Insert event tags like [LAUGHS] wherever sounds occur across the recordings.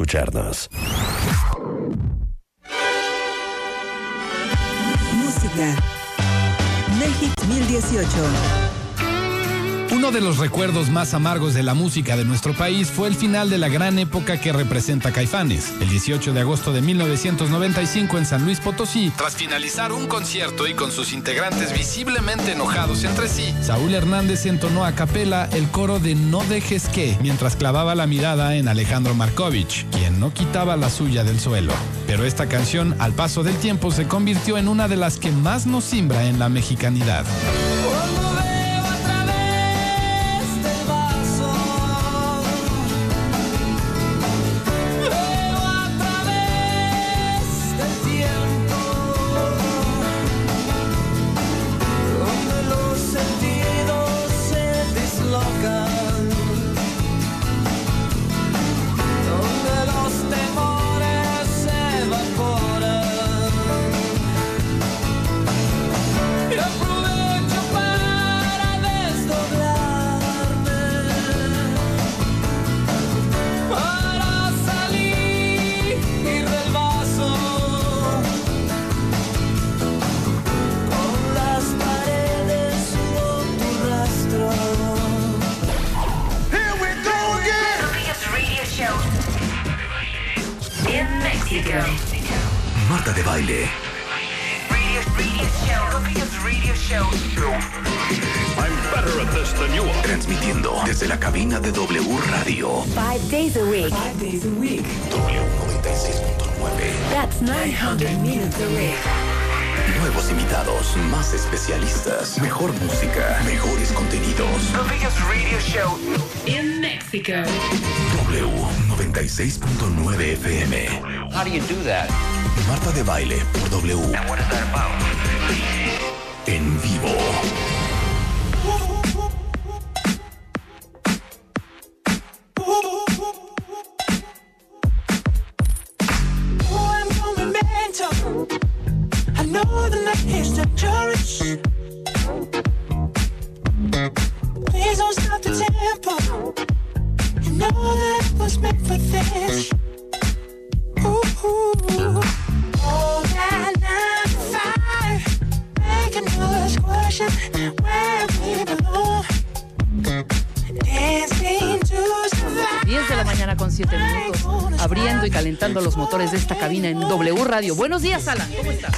escucharnos. Música. México 2018. Uno de los recuerdos más amargos de la música de nuestro país fue el final de la gran época que representa Caifanes. El 18 de agosto de 1995 en San Luis Potosí, tras finalizar un concierto y con sus integrantes visiblemente enojados entre sí, Saúl Hernández entonó a capela el coro de No dejes que, mientras clavaba la mirada en Alejandro Markovich, quien no quitaba la suya del suelo. Pero esta canción, al paso del tiempo, se convirtió en una de las que más nos simbra en la mexicanidad. Marta de baile. Transmitiendo desde la cabina de W Radio. Five days a week. W96.9. That's 900 minutes a week. Nuevos invitados, más especialistas, mejor música, mejores contenidos. In Mexico. W96.9 FM. How do you do that? Marta de baile por W. And what is that about? En vivo. La mañana con 7 minutos, abriendo y calentando los motores de esta cabina en W Radio. Buenos días, Alan, ¿cómo estás?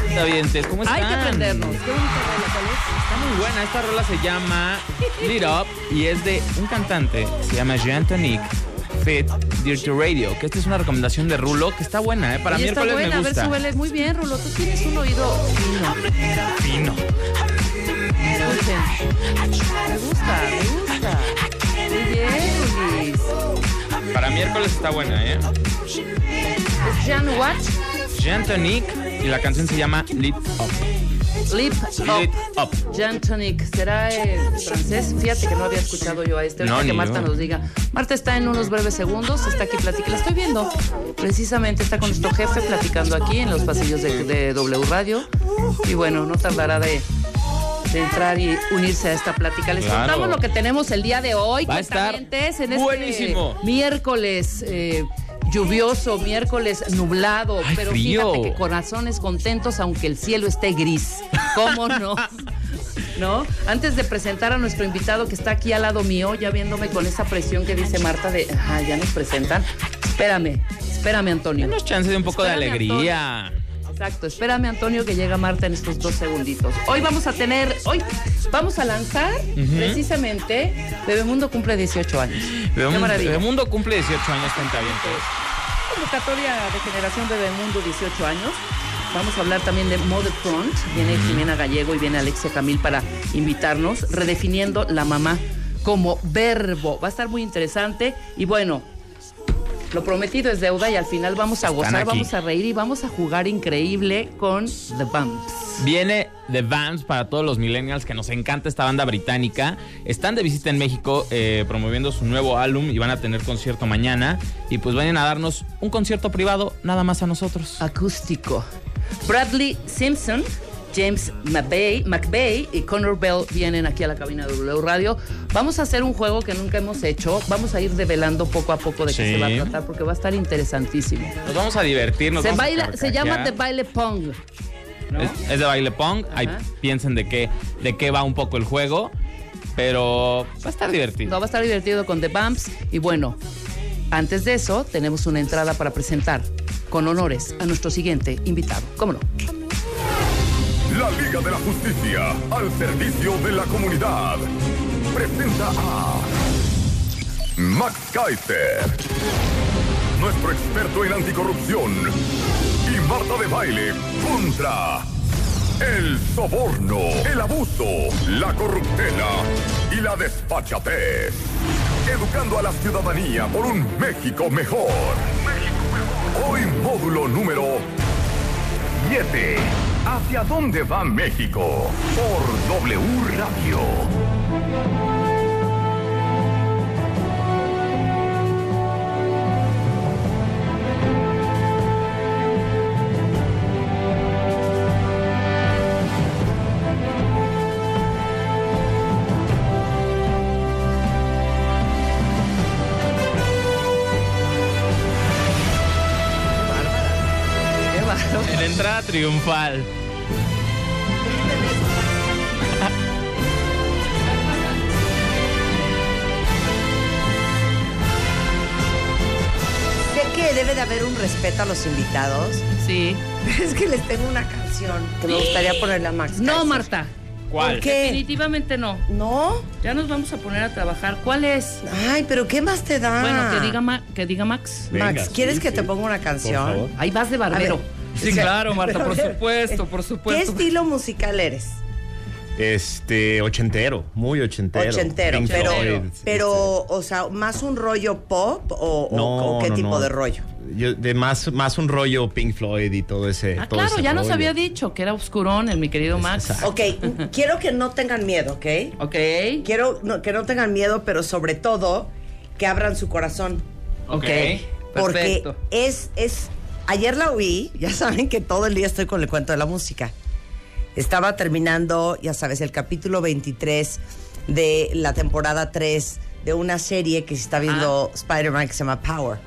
Cuentavientes, ¿cómo están? Hay que aprendernos. Qué bonita rola, ¿cuál es? Está muy buena. Esta rola se llama Lit Up y es de un cantante, se llama Jean Tonic. Fit Dirty Radio, que esta es una recomendación de Rulo, que está buena, ¿eh? Para está miércoles buena, me a ver, gusta. súbele. Muy bien, Rulo, tú tienes un oído fino. Fino. Escuchen. Me gusta, me gusta. Luis. Para miércoles está buena, ¿eh? ¿Es Jean what? Jean Tonic y la canción se llama Lit Up. Lip Up. Up. Jean Tonic, ¿será eh, francés? Fíjate que no había escuchado yo a este. No, que Marta yo. nos diga. Marta está en unos breves segundos, está aquí platicando. La estoy viendo. Precisamente está con nuestro jefe platicando aquí en los pasillos de, de W Radio. Y bueno, no tardará de entrar y unirse a esta plática. Les Claro. contamos lo que tenemos el día de hoy. Va a estar en este buenísimo. miércoles. eh, Lluvioso, miércoles nublado, Ay, pero frío. fíjate que corazones contentos aunque el cielo esté gris. ¿Cómo no? [LAUGHS] ¿No? Antes de presentar a nuestro invitado que está aquí al lado mío, ya viéndome con esa presión que dice Marta de, ajá, ya nos presentan. Espérame, espérame, Antonio. Denos chance de un poco de alegría. Exacto, espérame, Antonio, que llega Marta en estos dos segunditos. Hoy vamos a tener, hoy vamos a lanzar precisamente Bebemundo cumple 18 años. Qué Bebemundo, maravilla. Bebemundo cumple 18 años, cuentavientes. Convocatoria de generación Bebemundo, 18 años. Vamos a hablar también de Mother Front. Viene Jimena Gallego y viene Alexia Camil para invitarnos, redefiniendo la mamá como verbo. Va a estar muy interesante. Y bueno, lo prometido es deuda y al final vamos a gozar, vamos a reír y vamos a jugar increíble con The Bumps. Viene The Vamps para todos los millennials que nos encanta esta banda británica. Están de visita en México eh, promoviendo su nuevo álbum y van a tener concierto mañana. Y pues vayan a darnos un concierto privado nada más a nosotros. Acústico. Bradley Simpson, James McVeigh, McVeigh y Connor Bell vienen aquí a la cabina de W Radio. Vamos a hacer un juego que nunca hemos hecho. Vamos a ir develando poco a poco de qué Sí. se va a tratar porque va a estar interesantísimo. Nos vamos a divertir. Nos Se, vamos a baila, se llama. The Baile Pong. ¿no? Es, es de baile pong. Ahí piensen de qué, de qué va un poco el juego. Pero va a estar divertido. No, va a estar divertido con The Bumps. Y bueno, antes de eso, tenemos una entrada para presentar con honores a nuestro siguiente invitado. ¿Cómo no? La Liga de la Justicia al servicio de la comunidad presenta a Max Kaiser, nuestro experto en anticorrupción, y Marta de Baile contra el soborno, el abuso, la corruptela y la despachatez. Educando a la ciudadanía por un México mejor. Hoy módulo número 7. ¿Hacia dónde va México? Por W Radio. En entrada triunfal. Haber un respeto a los invitados, Sí. pero [LAUGHS] es que les tengo una canción que me gustaría ponerle a Max. No, Kaiser. Marta. ¿Cuál? ¿Por qué? Definitivamente no. ¿No? Ya nos vamos a poner a trabajar. ¿Cuál es? Ay, pero ¿qué más te da? Bueno, que diga, Ma- que diga Max. Max, ¿quieres que te ponga una canción? Ahí vas de barbero. Sí, O sea, claro, Marta, por [LAUGHS] ver, supuesto, por ¿Qué supuesto. estilo musical eres? Este, ochentero, muy ochentero. Ochentero, Pink pero, Floyd, pero, o sea, ¿más un rollo pop o, o- No, o qué no, tipo no. de rollo? Yo, de más, más un rollo Pink Floyd y todo ese. Ah, todo claro, ese ya nos había dicho que era oscurón el mi querido Max. Exacto. Ok, quiero que no tengan miedo, ¿ok? Ok. Quiero no- que no tengan miedo, pero sobre todo que abran su corazón. Ok. Porque Perfecto. es, es. Ayer la oí, ya saben que todo el día estoy con el cuento de la música. Estaba terminando, ya sabes, el capítulo 23 de la temporada 3 de una serie que se está viendo Spider-Man que se llama Power.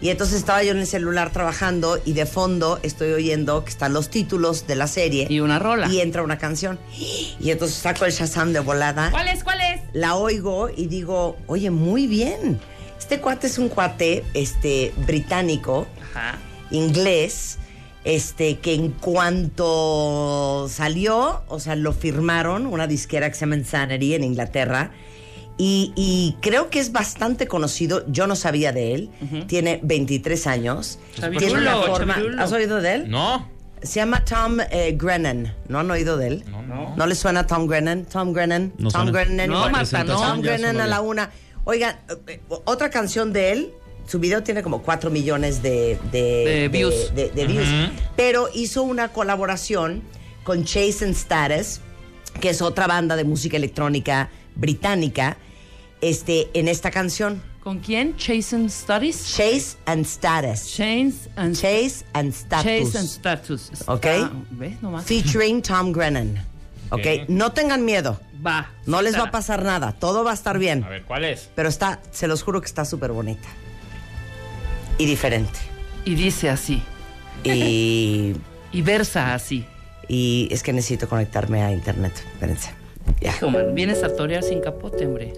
Y entonces estaba yo en el celular trabajando y de fondo estoy oyendo que están los títulos de la serie. Y una rola. Y entra una canción. Y entonces saco el Shazam de volada ¿Cuál es? ¿Cuál es? la oigo y digo, oye, muy bien. Este cuate es un cuate este, británico, Ajá. inglés, este, que en cuanto salió, o sea, lo firmaron, una disquera que se llama Insanity en Inglaterra. Y, y creo que es bastante conocido. Yo no sabía de él. Tiene 23 años. Tiene una forma. ¿Has oído de él? No. Se llama Tom eh, Grennan. ¿No han oído de él? No, no. ¿No le suena Tom Grennan? Tom Grennan. No Tom suena. Grennan. No, Marta, no. Tom Grennan a la una. Oigan, eh, otra canción de él. Su video tiene como 4 millones de, de, De views. de- de views. Ujú. Pero hizo una colaboración con Chase and Status, que es otra banda de música electrónica británica, este, en esta canción. ¿Con quién? Chase and Studies. Chase and Status. Chase and Chase and Status. Chase and Status. Ok. ¿Ves nomás? featuring Tom Grennan. ¿Ok? Ok. No tengan miedo. Va. No les va a pasar nada. Todo va a estar bien. A ver, ¿cuál es? Pero está, se los juro que está súper bonita. Y diferente. Y dice así. Y, [LAUGHS] Y versa así. y es que necesito conectarme a internet. Espérense. Ya. Hijo, man, vienes a torear sin capote, hombre.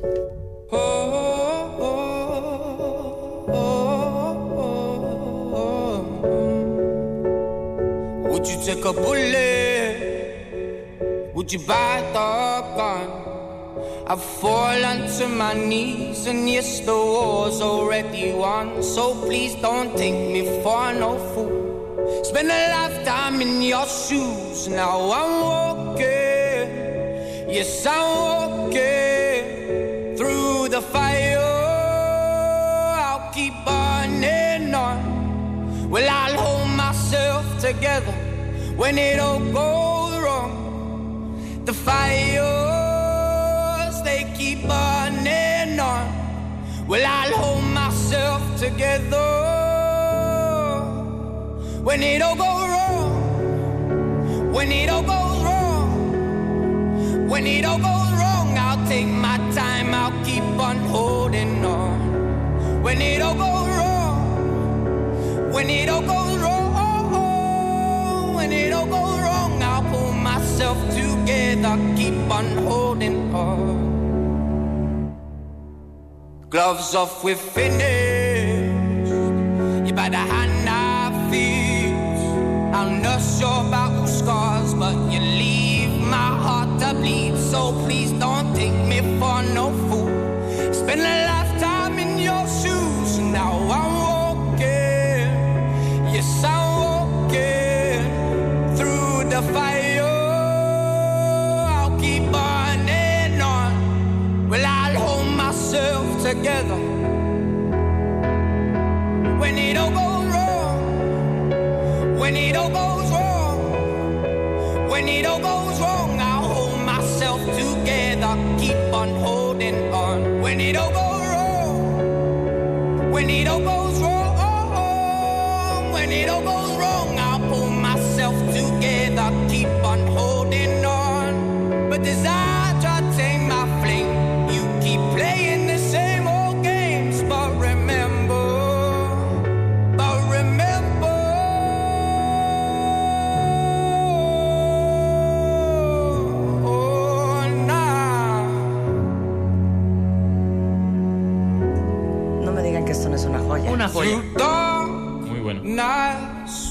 Would you take a bullet? Would you buy the gun? I fall onto my knees, and yes, the war's already won. So please don't take me for no fool. Spend a lifetime in your shoes. Now I'm walking, yes, I'm walking through the fire. I'll keep burning on. Well, I'll hold myself together when it all goes wrong. The fires, Well, I'll hold myself together when it all goes wrong. When it all goes wrong. When it all goes wrong, I'll take my time, I'll keep on holding on. When it all goes wrong, when it all goes wrong, when it all goes wrong, I'll pull myself together, keep on holding on. Gloves off, we're finished. You by the hand I feel. I'll nurse your battle scars, but you leave my heart to bleed. So please don't take me for no fool. Spend a lifetime in your shoes. Now I'm walking. Yes, I'm walking through the fire. Together. When it all goes wrong, when it all goes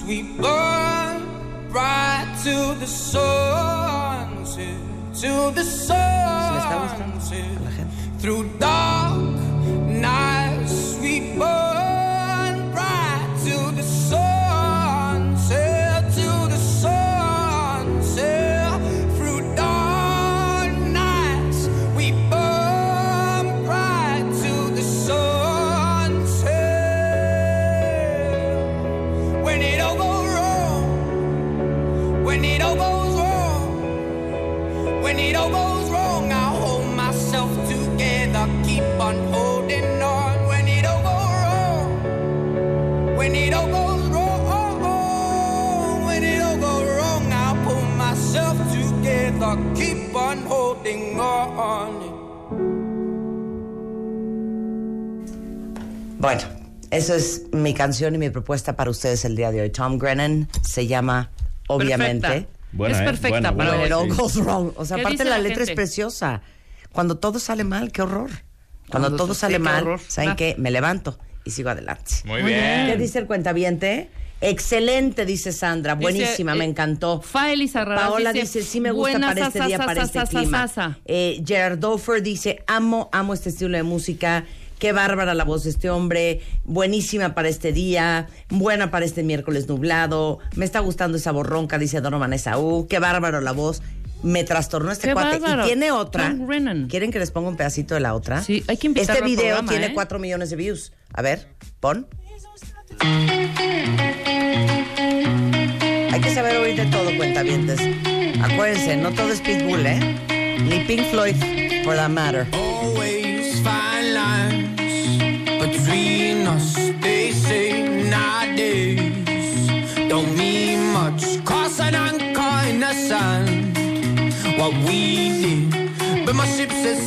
we burn right to the sunset, to the sunset. Through dark eso es mi canción y mi propuesta para ustedes el día de hoy. Tom Grennan se llama, obviamente. Perfecta. Buena, Es ¿eh? perfecta Buena, para hoy, it all goes wrong. O sea, ¿Qué aparte dice la la letra es preciosa. Cuando todo sale mal, qué horror. Cuando, Cuando todo sale sí, qué mal, horror. ¿saben Ah. qué? Me levanto y sigo adelante. Muy Muy bien. ¿Qué dice el cuentaviente? Excelente, dice Sandra. Dice, Buenísima, eh, me encantó. Faeli Paola dice, dice, sí me gusta "Buena para este sa, día, sa, para sa, este sa, sa, clima. sa, sa". Eh, Gerard Dofer dice, amo, amo este estilo de música. Qué bárbara la voz de este hombre. Buenísima para este día. Buena para este miércoles nublado. Me está gustando esa borronca, dice Donovan Esaú. Qué bárbaro la voz. Me trastornó este Qué cuate. bárbaro. Y tiene otra. ¿Quieren que les ponga un pedacito de la otra? Sí, hay que Este video programa, tiene ¿eh? 4 millones de views. A ver, pon. Hay que saber oír de todo, cuentavientes. Acuérdense, no todo es Pitbull, ¿eh? Ni Pink Floyd, for that matter. Between us. They say nowadays don't mean much. Cross an anchor in the sand. What we did, but my ship set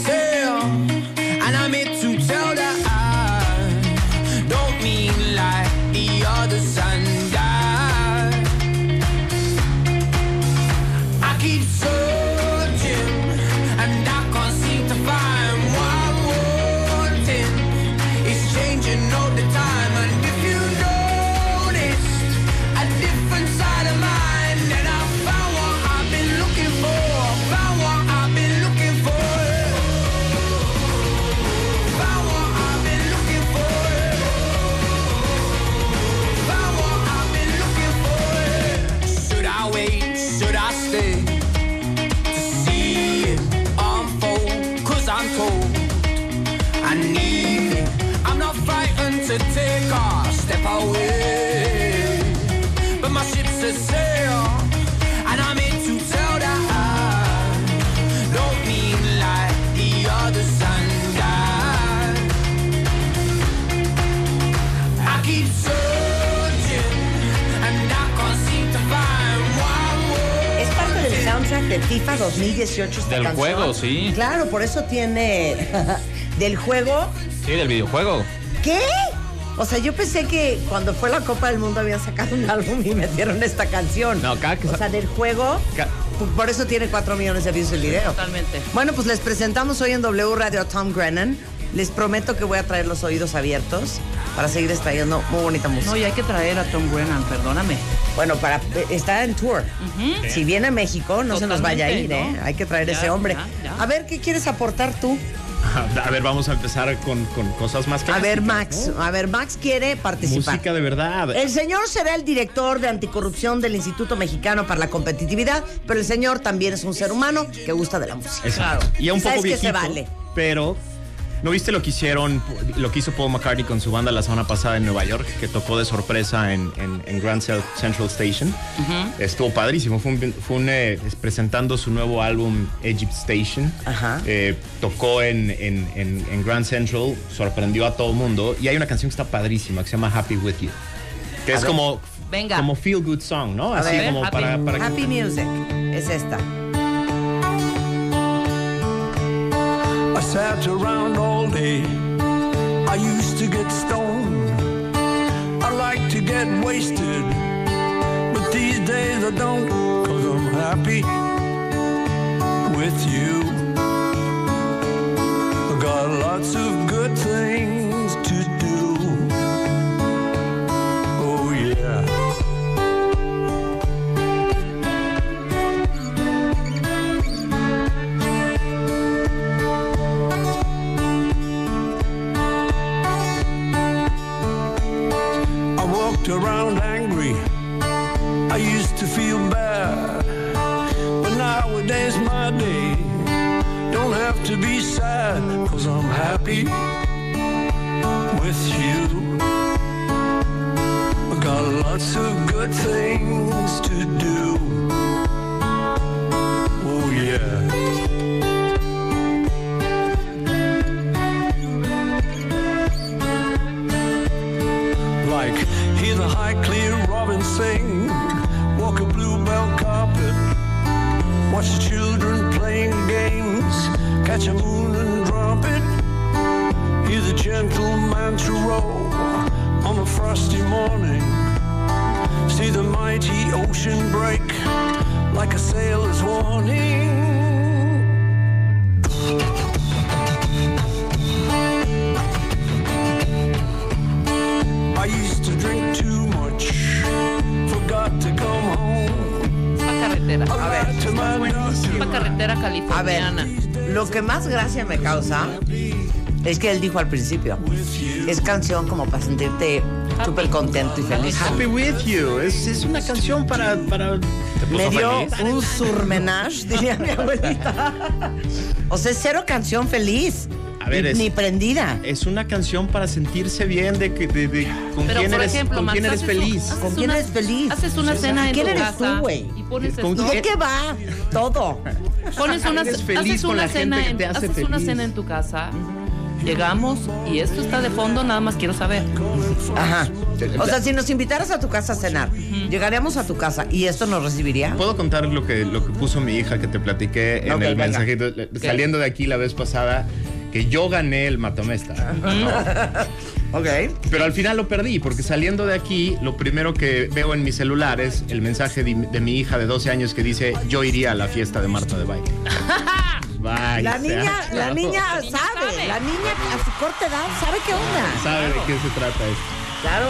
But my ship's a sail, and I'm here to tell that I don't mean like the others and I. I keep searching, and I can't seem to find what I'm Es parte del soundtrack Fíjate, FIFA 2018 esta Del canción. juego, sí. Claro, por eso tiene [LAUGHS] del juego. Sí, del videojuego. ¿Qué? O sea, yo pensé que cuando fue la Copa del Mundo habían sacado un álbum y metieron esta canción. No, cada que O sea, del juego, pues, por eso tiene 4 millones de views el video. Totalmente. Bueno, pues les presentamos hoy en W Radio a Tom Grennan. Les prometo que voy a traer los oídos abiertos para seguir extrayendo muy bonita música. No, y hay que traer a Tom Brennan, perdóname. Bueno, para eh, está en tour. Si viene a México, no se nos vaya a ir, ¿eh? Hay que traer Ya, ese hombre. ya, ya. A ver, ¿qué quieres aportar tú? [LAUGHS] A ver, vamos a empezar con, con cosas más A clásicas. ver, Max. ¿no? A ver, Max quiere participar. Música de verdad. El señor será el director de anticorrupción del Instituto Mexicano para la Competitividad, pero el señor también es un ser humano que gusta de la música. Exacto. Y es un ¿Sabes poco que viejito, se vale? pero ¿no viste lo que hicieron, lo que hizo Paul McCartney con su banda la semana pasada en Nueva York, que tocó de sorpresa en, en- en Grand Central Station? Estuvo padrísimo, fue, un, fue un, eh, es presentando su nuevo álbum Egypt Station. Eh, tocó en, en- Grand Central, sorprendió a todo el mundo y hay una canción que está padrísima que se llama Happy With You. Que es ver. como, Venga. como feel good song, ¿no? A Así ver, como happy- para, para Happy Music es esta. I sat around all day. I used to get stoned. I like to get wasted. But these days I don't, cause I'm happy with you. I got lots of good things high clear robin sing. Walk a bluebell carpet. Watch the children playing games. Catch a moon and drop it. Hear the gentle mantra roll on a frosty morning. See the mighty ocean break like a sailor's warning carretera. A ver. Esta carretera A ver, californiana. lo que más gracia me causa es que él dijo al principio, es canción como para sentirte súper contento y feliz. Happy With You. Es, es una canción para... para Me dio un surmenage, diría mi abuelita. [LAUGHS] O sea, cero canción feliz. A ver, ni, es- ni prendida. Es una canción para sentirse bien de, que- de, de- con Pero, quién por eres, ejemplo, con Max, quién eres un- feliz. ¿Con quién una- eres feliz? Haces una cena en ¿Quién tu eres casa tú, güey? y pones ¿Con esto. ¿Y de qué va? Todo. Pones una, Eres feliz haces con una la gente cena que en, te hace haces una cena en tu casa. Llegamos y esto está de fondo, nada más quiero saber. Ajá. O sea, si nos invitaras a tu casa a cenar, llegaríamos a tu casa y esto nos recibiría. ¿Puedo contar lo que, lo que puso mi hija que te platiqué en el venga. mensajito? Saliendo de aquí la vez pasada, que yo gané el matamesta. [LAUGHS] Ok. Pero al final lo perdí, porque saliendo de aquí, lo primero que veo en mi celular es el mensaje de, de mi hija de 12 años que dice: Yo iría a la fiesta de Marta de baile. [LAUGHS] Bye, La niña, la niña sabe, la niña a su corta edad sabe qué onda. ¿Sabe de qué se trata esto? Claro.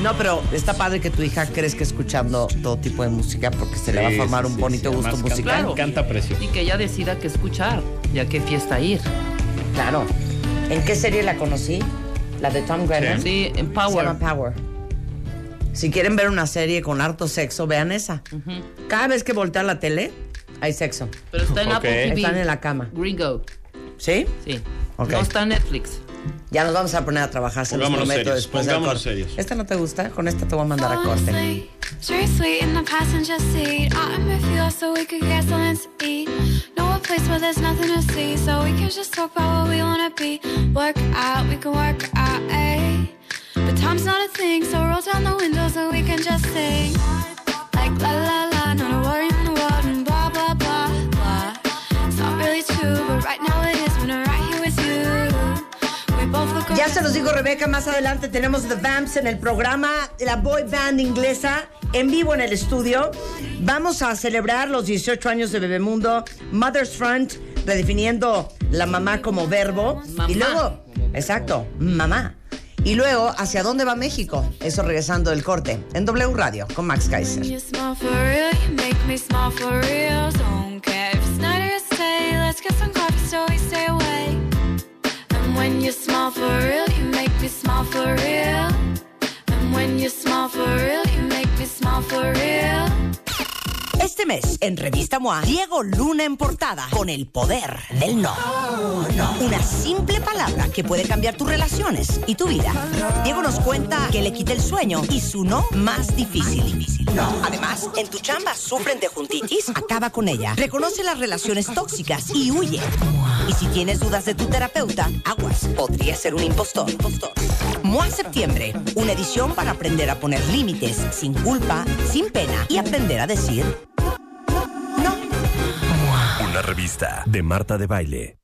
No, pero está padre que tu hija crezca escuchando todo tipo de música porque se le va a formar sí, un bonito sí, gusto musical. Claro. Canta precioso. Y que ella decida qué escuchar, ya qué fiesta ir. Claro. ¿En qué serie la conocí? La de Tom Grennan. Sí, en Se Power. llama Power. Si quieren ver una serie con harto sexo, vean esa. Cada vez que voltea la tele, hay sexo. Pero está en. [LAUGHS] Apple TV. Están en la cama. Gringo. ¿Sí? Sí. Ok. No está en Netflix. Ya nos vamos a poner a trabajar, se los prometo serios, después del corte. serios. ¿Esta no te gusta? Con esta te voy a mandar a corte. Seriously, in the passenger seat. I'm with you so we could get something to eat. Know a place where there's nothing to see, so we can just talk about what we wanna be. Work out, we can work out, eh? But time's not a thing, so roll down the window so we can just sing. Like la la la, not a worry Ya se los digo, Rebeca, más adelante tenemos The Vamps en el programa, la boy band inglesa, en vivo en el estudio. Vamos a celebrar los 18 años de Bebemundo, Mother's Front, redefiniendo la mamá como verbo. Y luego, exacto, mamá. Y luego, ¿hacia dónde va México? Eso regresando del corte, en W Radio, con Max Kaiser. you smile for real, you make me smile for real. And when you smile for real, you make me smile for real. Este mes, en Revista MOA, Diego Luna en portada con el poder del no. Una simple palabra que puede cambiar tus relaciones y tu vida. Diego nos cuenta que le quita el sueño y su no más difícil. Además, en tu chamba sufren de juntitis, acaba con ella. Reconoce las relaciones tóxicas y huye. Y si tienes dudas de tu terapeuta, aguas, podría ser un impostor. MOA Septiembre, una edición para aprender a poner límites sin culpa, sin pena y aprender a decir Una revista de Marta de Baile.